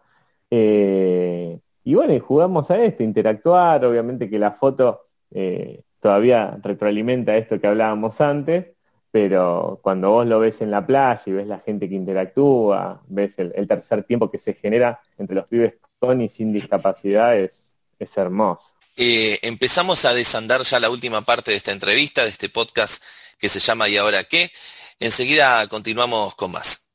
[SPEAKER 2] Eh, y bueno, y jugamos a esto, interactuar, obviamente que la foto eh, todavía retroalimenta esto que hablábamos antes, pero cuando vos lo ves en la playa y ves la gente que interactúa, ves el, tercer tiempo que se genera entre los pibes con y sin discapacidad, es, hermoso.
[SPEAKER 1] Eh, empezamos a desandar ya la última parte de esta entrevista, de este podcast que se llama ¿Y ahora qué? Enseguida continuamos con más.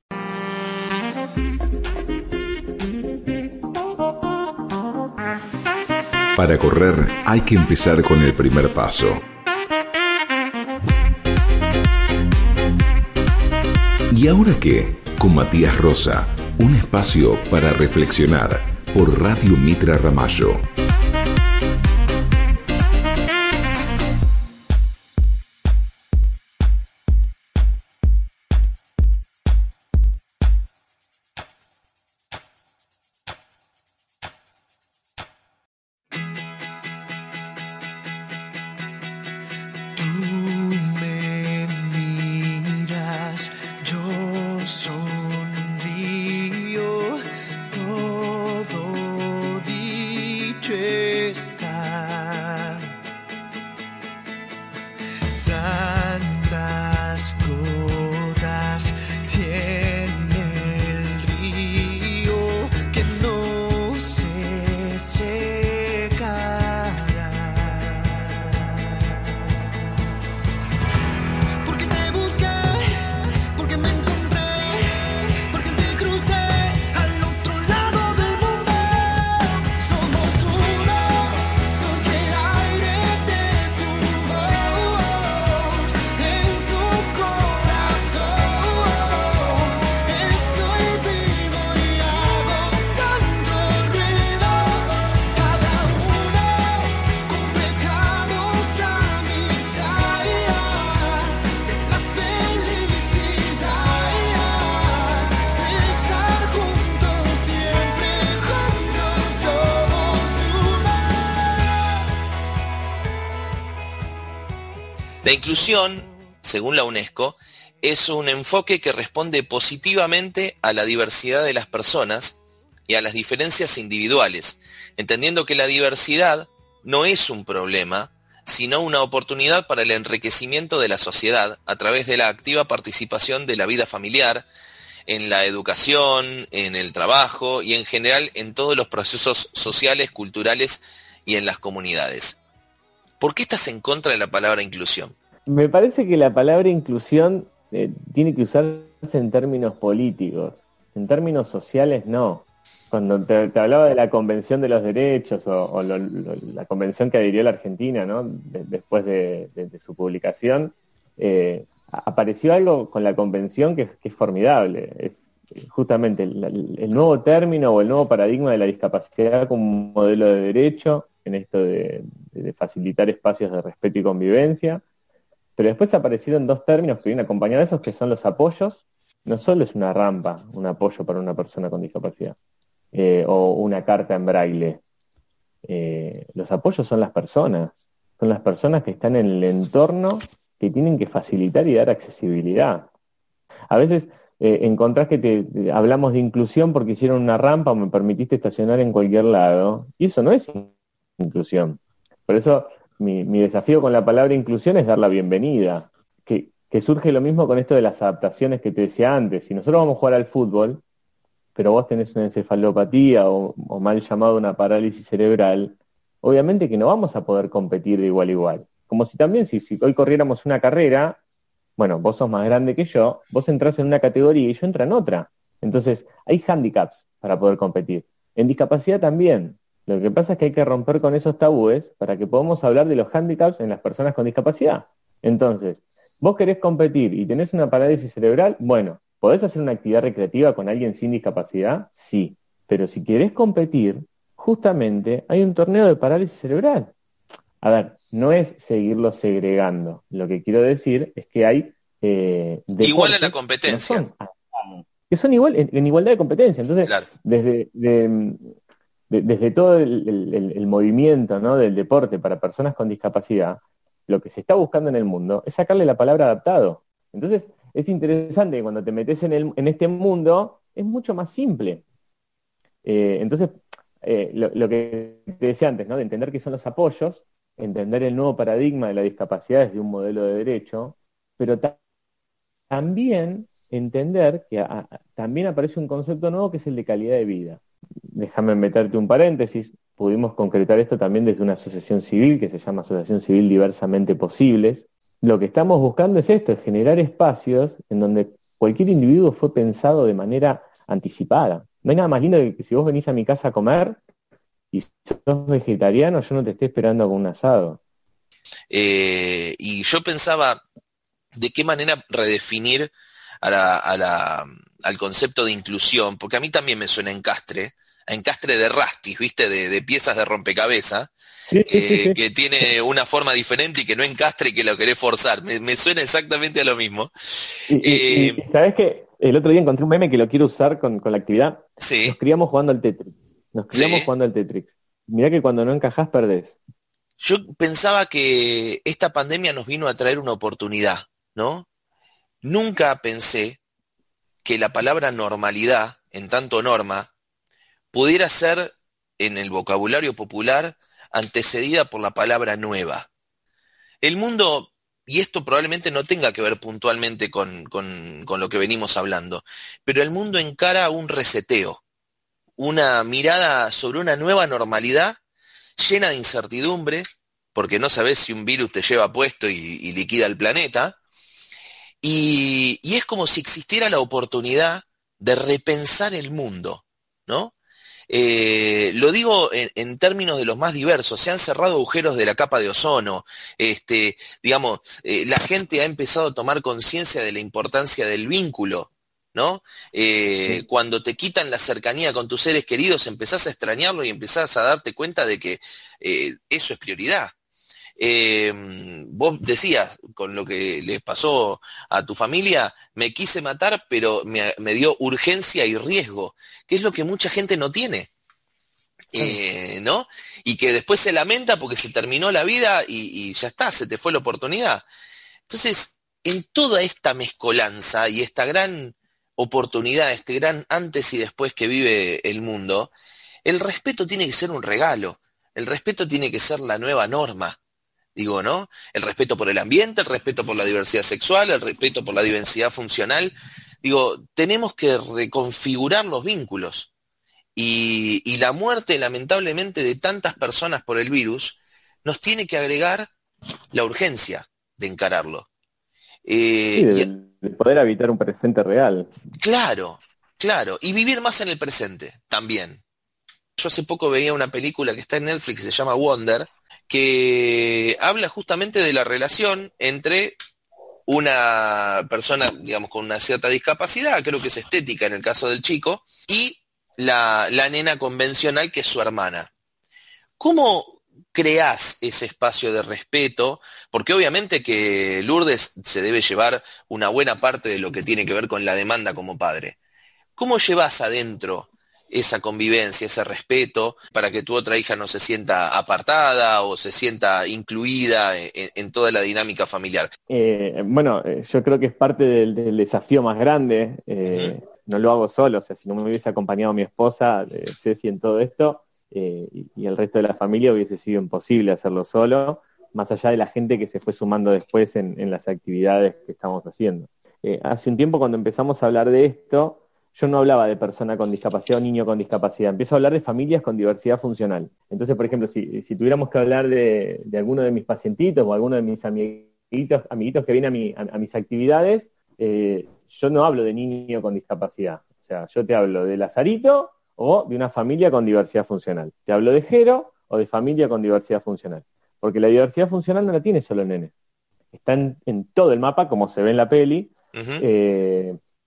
[SPEAKER 5] Para correr hay que empezar con el primer paso. ¿Y ahora qué? Con Matías Rosa, un espacio para reflexionar por Radio Mitra Ramallo.
[SPEAKER 1] La inclusión, según la UNESCO, es un enfoque que responde positivamente a la diversidad de las personas y a las diferencias individuales, entendiendo que la diversidad no es un problema, sino una oportunidad para el enriquecimiento de la sociedad a través de la activa participación de la vida familiar, en la educación, en el trabajo y en general en todos los procesos sociales, culturales y en las comunidades. ¿Por qué estás en contra de la palabra inclusión?
[SPEAKER 2] Me parece que la palabra inclusión eh, tiene que usarse en términos políticos, en términos sociales no. Cuando te, hablaba de la Convención de los Derechos o, la convención que adhirió la Argentina ¿no? después de, su publicación, eh, apareció algo con la convención que, es formidable. Es justamente el, nuevo término o el nuevo paradigma de la discapacidad como modelo de derecho en esto de facilitar espacios de respeto y convivencia pero después aparecieron dos términos que vienen acompañados de esos, que son los apoyos. No solo es una rampa, un apoyo para una persona con discapacidad, eh, o una carta en braille. Eh, los apoyos son las personas, son las personas que están en el entorno que tienen que facilitar y dar accesibilidad. A veces eh, encontrás que te, hablamos de inclusión porque hicieron una rampa o me permitiste estacionar en cualquier lado, y eso no es inclusión. Por eso mi, desafío con la palabra inclusión es dar la bienvenida. Que, surge lo mismo con esto de las adaptaciones que te decía antes. Si nosotros vamos a jugar al fútbol, pero vos tenés una encefalopatía o, mal llamado una parálisis cerebral, obviamente que no vamos a poder competir de igual a igual. Como si también, si, si hoy corriéramos una carrera, bueno, vos sos más grande que yo, vos entras en una categoría y yo entro en otra. Entonces, hay handicaps para poder competir. En discapacidad también. Lo que pasa es que hay que romper con esos tabúes para que podamos hablar de los handicaps en las personas con discapacidad. Entonces, vos querés competir y tenés una parálisis cerebral, bueno, ¿podés hacer una actividad recreativa con alguien sin discapacidad? Sí. Pero si querés competir, justamente hay un torneo de parálisis cerebral. A ver, no es seguirlo segregando. Lo que quiero decir es que hay...
[SPEAKER 1] Eh, igual a la competencia.
[SPEAKER 2] Que son, igual, en, igualdad de competencia. Entonces, desde desde todo el, movimiento del deporte para personas con discapacidad, lo que se está buscando en el mundo es sacarle la palabra adaptado. Entonces, es interesante que cuando te metes en, este mundo, es mucho más simple. Eh, entonces, eh, lo, que te decía antes, ¿no? de entender qué son los apoyos, entender el nuevo paradigma de la discapacidad desde un modelo de derecho, pero también entender que también aparece un concepto nuevo que es el de calidad de vida. Déjame meterte un paréntesis, pudimos concretar esto también desde una asociación civil que se llama Asociación Civil Diversamente Posibles. Lo que estamos buscando es esto, es generar espacios en donde cualquier individuo fue pensado de manera anticipada. No hay nada más lindo que, si vos venís a mi casa a comer y sos vegetariano, yo no te esté esperando con un asado.
[SPEAKER 1] Eh, y yo pensaba de qué manera redefinir al concepto de inclusión, porque a mí también me suena encastre, a encastre de rastis, ¿viste? De, piezas de rompecabezas, eh, que tiene una forma diferente y que no encastre y que lo querés forzar. Me, suena exactamente a lo mismo.
[SPEAKER 2] Eh, ¿Sabes que El otro día encontré un meme que lo quiero usar con, la actividad. Nos criamos jugando al Tetris. Nos criamos jugando al Tetris. Mirá que cuando no encajás perdés.
[SPEAKER 1] Yo pensaba que esta pandemia nos vino a traer una oportunidad, ¿no? Nunca pensé que la palabra normalidad, en tanto norma, pudiera ser en el vocabulario popular antecedida por la palabra nueva. El mundo, y esto probablemente no tenga que ver puntualmente con, con, lo que venimos hablando, pero el mundo encara un reseteo, una mirada sobre una nueva normalidad llena de incertidumbre, porque no sabes si un virus te lleva puesto y, liquida el planeta, y, es como si existiera la oportunidad de repensar el mundo, ¿no? Eh, lo digo en, términos de los más diversos, se han cerrado agujeros de la capa de ozono, este, digamos, eh, la gente ha empezado a tomar conciencia de la importancia del vínculo, ¿no? Eh, cuando te quitan la cercanía con tus seres queridos, empezás a extrañarlo y empezás a darte cuenta de que eso es prioridad. Eh, vos decías, con lo que les pasó a tu familia, me quise matar, pero me, dio urgencia y riesgo, que es lo que mucha gente no tiene. Eh, ¿No? Y que después se lamenta porque se terminó la vida y, ya está, se te fue la oportunidad. Entonces, en toda esta mezcolanza y esta gran oportunidad, este gran antes y después que vive el mundo, el respeto tiene que ser un regalo, el respeto tiene que ser la nueva norma digo, ¿no? El respeto por el ambiente, el respeto por la diversidad sexual, el respeto por la diversidad funcional. Digo, tenemos que reconfigurar los vínculos. Y, la muerte, lamentablemente, de tantas personas por el virus, nos tiene que agregar la urgencia de encararlo.
[SPEAKER 2] Eh, de, poder habitar un presente real.
[SPEAKER 1] Claro, claro. Y vivir más en el presente también. Yo hace poco veía una película que está en Netflix, se llama Wonder, que habla justamente de la relación entre una persona, digamos, con una cierta discapacidad, creo que es estética en el caso del chico, y la, nena convencional que es su hermana. ¿Cómo creás ese espacio de respeto? Porque obviamente que Lourdes se debe llevar una buena parte de lo que tiene que ver con la demanda como padre. ¿Cómo llevas adentro esa convivencia, ese respeto, para que tu otra hija no se sienta apartada o se sienta incluida en, toda la dinámica familiar?
[SPEAKER 2] Eh, bueno, eh, yo creo que es parte del, desafío más grande. Eh, no lo hago solo, o sea, si no me hubiese acompañado mi esposa, Ceci, en todo esto, y, el resto de la familia hubiese sido imposible hacerlo solo, más allá de la gente que se fue sumando después en las actividades que estamos haciendo. hace un tiempo cuando empezamos a hablar de esto, yo no hablaba de persona con discapacidad o niño con discapacidad, empiezo a hablar de familias con diversidad funcional. Entonces, por ejemplo, si, tuviéramos que hablar de, alguno de mis pacientitos o alguno de mis amiguitos, amiguitos que vienen a, mis actividades, eh, yo no hablo de niño con discapacidad. O sea, yo te hablo de Lazarito o de una familia con diversidad funcional. Te hablo de Jero o de familia con diversidad funcional. Porque la diversidad funcional no la tiene solo el nene. Está en, todo el mapa, como se ve en la peli.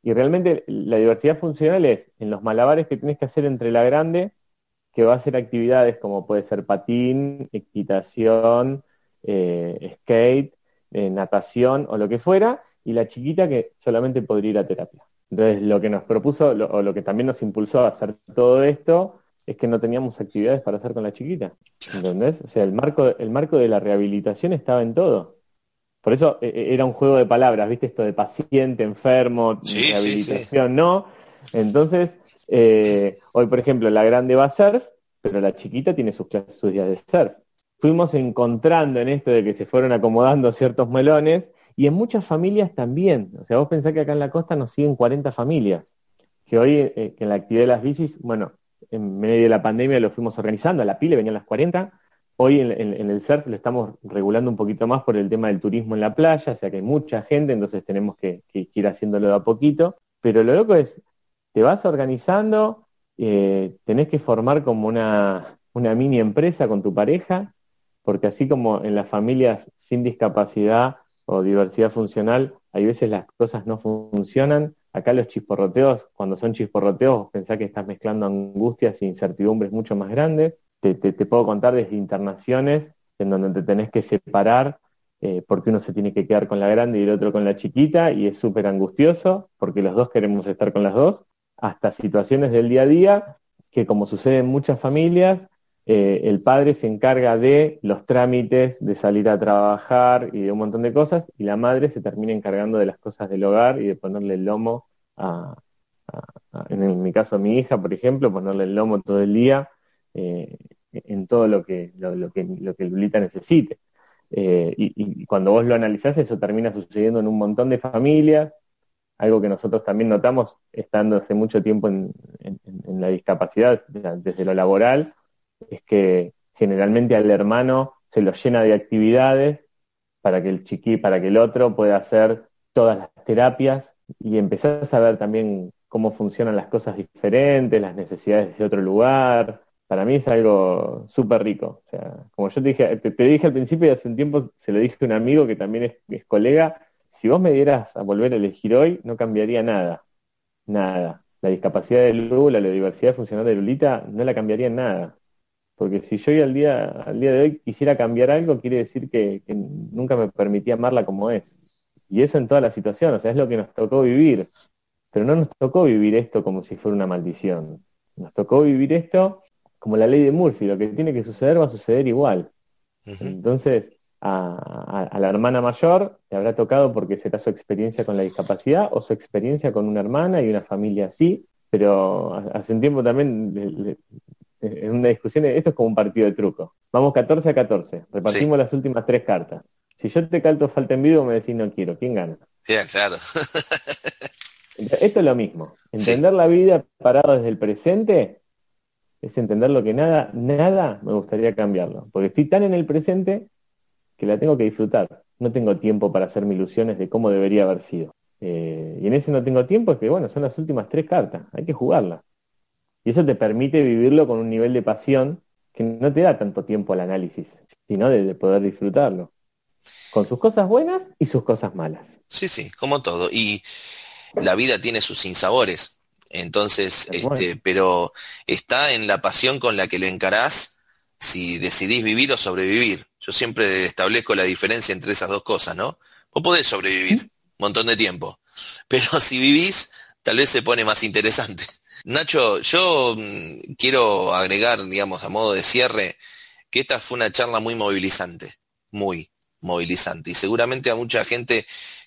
[SPEAKER 2] Y realmente la diversidad funcional es en los malabares que tienes que hacer entre la grande, que va a hacer actividades como puede ser patín, equitación, eh, skate, eh, natación o lo que fuera, y la chiquita que solamente podría ir a terapia. Entonces, lo que nos propuso, o lo que también nos impulsó a hacer todo esto, es que no teníamos actividades para hacer con la chiquita. ¿Entendés? O sea, el marco, el marco de la rehabilitación estaba en todo. Por eso eh, eh, era un juego de palabras, ¿viste? Esto de paciente, enfermo, rehabilitación, ¿no? Entonces, eh, hoy, por ejemplo, la grande va a surf, pero la chiquita tiene sus, clases, sus días de surf. fuimos encontrando en esto de que se fueron acomodando ciertos melones y en muchas familias también. O sea, vos pensás que acá en la costa nos siguen 40 familias, que hoy eh, que en la actividad de las bicis, bueno, en medio de la pandemia lo fuimos organizando, a la pile venían las 40, hoy en, el surf lo estamos regulando un poquito más por el tema del turismo en la playa, o sea que hay mucha gente, entonces tenemos que, ir haciéndolo de a poquito, pero lo loco es, te vas organizando, eh, tenés que formar como una, mini empresa con tu pareja, porque así como en las familias sin discapacidad o diversidad funcional, hay veces las cosas no funcionan. Acá los chisporroteos, cuando son chisporroteos, pensá que estás mezclando angustias e incertidumbres mucho más grandes. Te, puedo contar desde internaciones en donde te tenés que separar eh, porque uno se tiene que quedar con la grande y el otro con la chiquita y es súper angustioso porque los dos queremos estar con las dos, hasta situaciones del día a día que como sucede en muchas familias, eh, el padre se encarga de los trámites, de salir a trabajar y de un montón de cosas, y la madre se termina encargando de las cosas del hogar y de ponerle el lomo a, en mi caso a mi hija, por ejemplo, ponerle el lomo todo el día eh, en todo lo que, lo, que, lo que Lulita necesite. Eh, y, cuando vos lo analizás, eso termina sucediendo en un montón de familias, algo que nosotros también notamos estando hace mucho tiempo en la discapacidad, desde lo laboral, es que generalmente al hermano se lo llena de actividades para que el chiqui, para que el otro pueda hacer todas las terapias y empezar a ver también cómo funcionan las cosas diferentes, las necesidades de otro lugar. Para mí es algo súper rico. O sea, como yo te dije, te, dije al principio y hace un tiempo se lo dije a un amigo que también es, colega, si vos me dieras a volver a elegir hoy, no cambiaría nada. Nada. La discapacidad de Lula, la diversidad funcional de Lulita, no la cambiaría en nada. Porque si yo hoy al día, al día de hoy quisiera cambiar algo, quiere decir que, nunca me permitía amarla como es. Y eso en toda la situación, o sea, es lo que nos tocó vivir. Pero no nos tocó vivir esto como si fuera una maldición. Nos tocó vivir esto como la ley de Murphy, lo que tiene que suceder va a suceder igual. Entonces, a, a, la hermana mayor le habrá tocado porque será su experiencia con la discapacidad o su experiencia con una hermana y una familia así, pero hace un tiempo también en una discusión, esto es como un partido de truco. Vamos 14 a 14, repartimos las últimas tres cartas. Si yo te calto falta en vivo, me decís no quiero, ¿quién gana?
[SPEAKER 1] claro.
[SPEAKER 2] esto es lo mismo. Entender la vida parado desde el presente es entender lo que nada, nada me gustaría cambiarlo. Porque estoy tan en el presente que la tengo que disfrutar. No tengo tiempo para hacerme ilusiones de cómo debería haber sido. Eh, y en ese no tengo tiempo es que, bueno, son las últimas tres cartas. Hay que jugarlas. Y eso te permite vivirlo con un nivel de pasión que no te da tanto tiempo al análisis, sino de, poder disfrutarlo. Con sus cosas buenas y sus cosas malas.
[SPEAKER 1] Sí, sí, como todo. Y la vida tiene sus sinsabores. Entonces, este, pero está en la pasión con la que lo encarás si decidís vivir o sobrevivir. Yo siempre establezco la diferencia entre esas dos cosas, ¿no? Vos podés sobrevivir un montón de tiempo, pero si vivís, tal vez se pone más interesante. Nacho, yo mm, quiero agregar, digamos, a modo de cierre, que esta fue una charla muy movilizante, muy movilizante. Y seguramente a mucha gente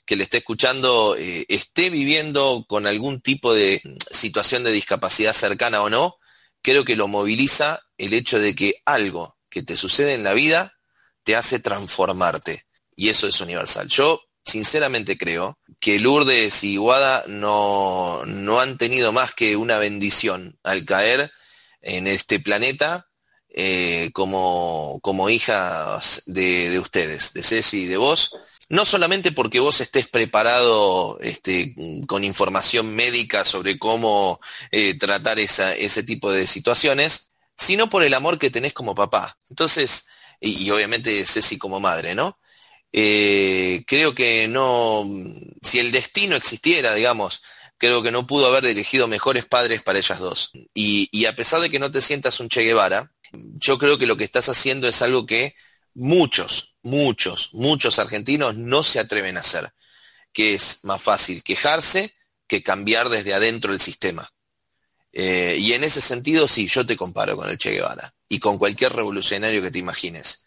[SPEAKER 1] que le esté escuchando eh, esté viviendo con algún tipo de situación de discapacidad cercana o no, creo que lo moviliza el hecho de que algo que te sucede en la vida te hace transformarte. Y eso es universal. Yo sinceramente creo que Lourdes y Guada no, no han tenido más que una bendición al caer en este planeta eh, como, como hijas de, ustedes, de Ceci y de vos. No solamente porque vos estés preparado este, con información médica sobre cómo eh, tratar esa, ese tipo de situaciones, sino por el amor que tenés como papá. Entonces, y, y obviamente Ceci como madre, ¿no? Eh, creo que no, si el destino existiera, digamos, creo que no pudo haber elegido mejores padres para ellas dos. Y, a pesar de que no te sientas un Che Guevara, yo creo que lo que estás haciendo es algo que muchos, muchos, muchos argentinos no se atreven a hacer, que es más fácil quejarse que cambiar desde adentro el sistema. Eh, y en ese sentido, sí, yo te comparo con el Che Guevara y con cualquier revolucionario que te imagines.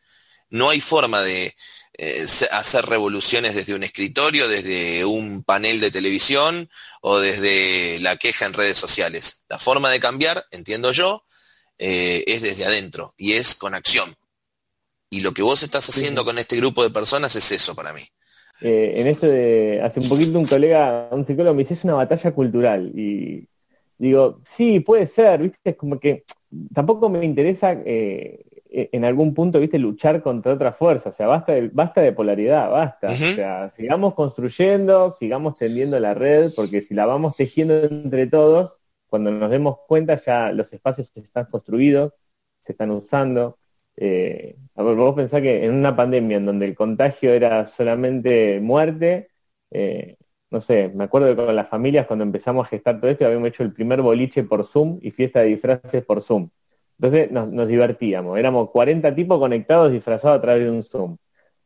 [SPEAKER 1] No hay forma de, eh, hacer revoluciones desde un escritorio, desde un panel de televisión o desde la queja en redes sociales. La forma de cambiar, entiendo yo, eh, es desde adentro y es con acción. Y lo que vos estás haciendo con este grupo de personas es eso para mí.
[SPEAKER 2] Eh, en esto de, hace un poquito un colega, un psicólogo me dice, es una batalla cultural. Y digo, sí, puede ser, viste, es como que tampoco me interesa eh, en algún punto, viste, luchar contra otra fuerza. O sea, basta de, basta de polaridad, basta. O sea, sigamos construyendo, sigamos tendiendo la red, porque si la vamos tejiendo entre todos, cuando nos demos cuenta ya los espacios están construidos, se están usando. Eh, vos pensás que en una pandemia en donde el contagio era solamente muerte, eh, no sé, me acuerdo que con las familias cuando empezamos a gestar todo esto habíamos hecho el primer boliche por Zoom y fiesta de disfraces por Zoom. Entonces nos, divertíamos, éramos 40 tipos conectados disfrazados a través de un Zoom.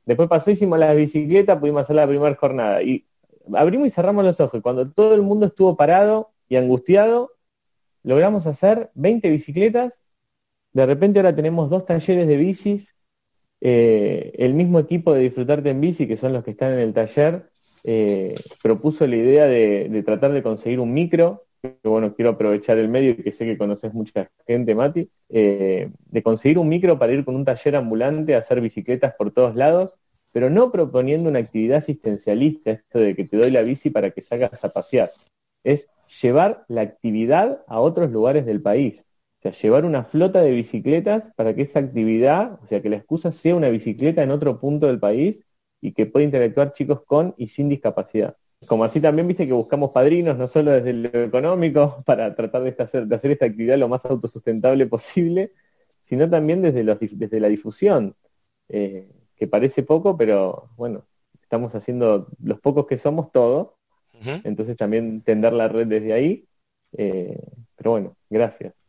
[SPEAKER 2] Después pasó, hicimos las bicicletas, pudimos hacer la primera jornada y abrimos y cerramos los ojos. Cuando todo el mundo estuvo parado y angustiado, logramos hacer 20 bicicletas de repente ahora tenemos dos talleres de bicis, eh, el mismo equipo de Disfrutarte en Bici, que son los que están en el taller, eh, propuso la idea de, tratar de conseguir un micro, que bueno, quiero aprovechar el medio y que sé que conoces mucha gente, Mati, eh, de conseguir un micro para ir con un taller ambulante a hacer bicicletas por todos lados, pero no proponiendo una actividad asistencialista, esto de que te doy la bici para que salgas a pasear. Es llevar la actividad a otros lugares del país sea, llevar una flota de bicicletas para que esa actividad, o sea, que la excusa sea una bicicleta en otro punto del país y que pueda interactuar chicos con y sin discapacidad. Como así también viste que buscamos padrinos, no solo desde lo económico, para tratar de hacer, de hacer esta actividad lo más autosustentable posible, sino también desde, desde la difusión, eh, que parece poco, pero bueno, estamos haciendo los pocos que somos todo, entonces también tender la red desde ahí, eh, pero bueno, gracias.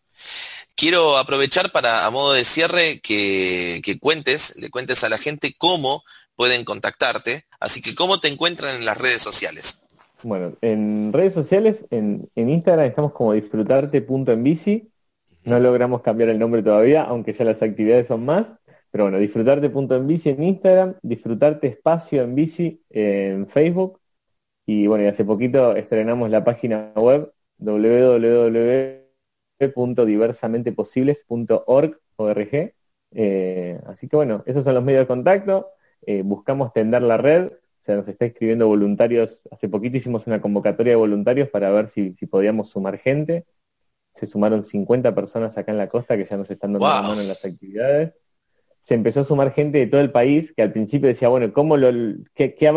[SPEAKER 1] Quiero aprovechar para, a modo de cierre, que, cuentes, le cuentes a la gente cómo pueden contactarte. Así que, ¿cómo te encuentran en las redes sociales?
[SPEAKER 2] Bueno, en redes sociales, en, Instagram estamos como disfrutarte.enbici. No logramos cambiar el nombre todavía, aunque ya las actividades son más. Pero bueno, disfrutarte.enbici en Instagram, disfrutarte espacio en bici en Facebook. Y bueno, y hace poquito estrenamos la página web www www.diversamenteposibles.org. Eh, así que bueno, esos son los medios de contacto. Eh, buscamos tender la red. Se nos está escribiendo voluntarios. Hace poquito hicimos una convocatoria de voluntarios para ver si, podíamos sumar gente. Se sumaron 50 personas acá en la costa que ya nos están dando la mano en las actividades. Se empezó a sumar gente de todo el país que al principio decía, bueno, ¿cómo lo, qué, qué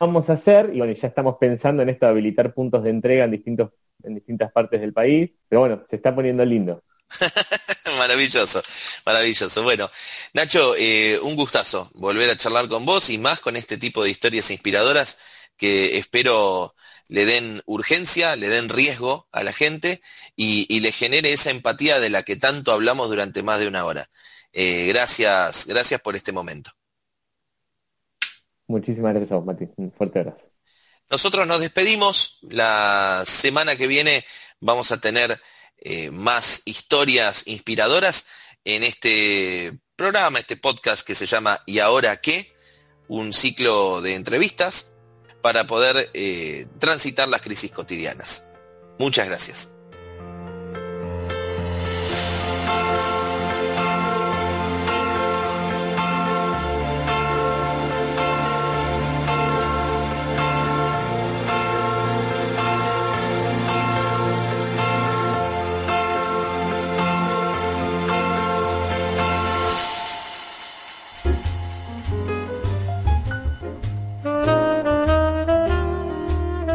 [SPEAKER 2] vamos a hacer? Y bueno, ya estamos pensando en esto de habilitar puntos de entrega en distintos en distintas partes del país, pero bueno, se está poniendo lindo.
[SPEAKER 1] maravilloso, maravilloso. Bueno, Nacho, eh, un gustazo volver a charlar con vos y más con este tipo de historias inspiradoras que espero le den urgencia, le den riesgo a la gente y, le genere esa empatía de la que tanto hablamos durante más de una hora. Eh, gracias, gracias por este momento.
[SPEAKER 2] Muchísimas gracias a vos, Mati. Un fuerte abrazo.
[SPEAKER 1] Nosotros nos despedimos. La semana que viene vamos a tener eh, más historias inspiradoras en este programa, este podcast que se llama ¿Y ahora qué? Un ciclo de entrevistas para poder eh, transitar las crisis cotidianas. Muchas gracias.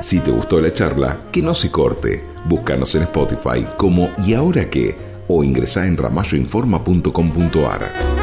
[SPEAKER 5] Si te gustó la charla, que no se corte. Búscanos en Spotify como ¿Y ahora qué? o ingresa en ramalloinforma.com.ar.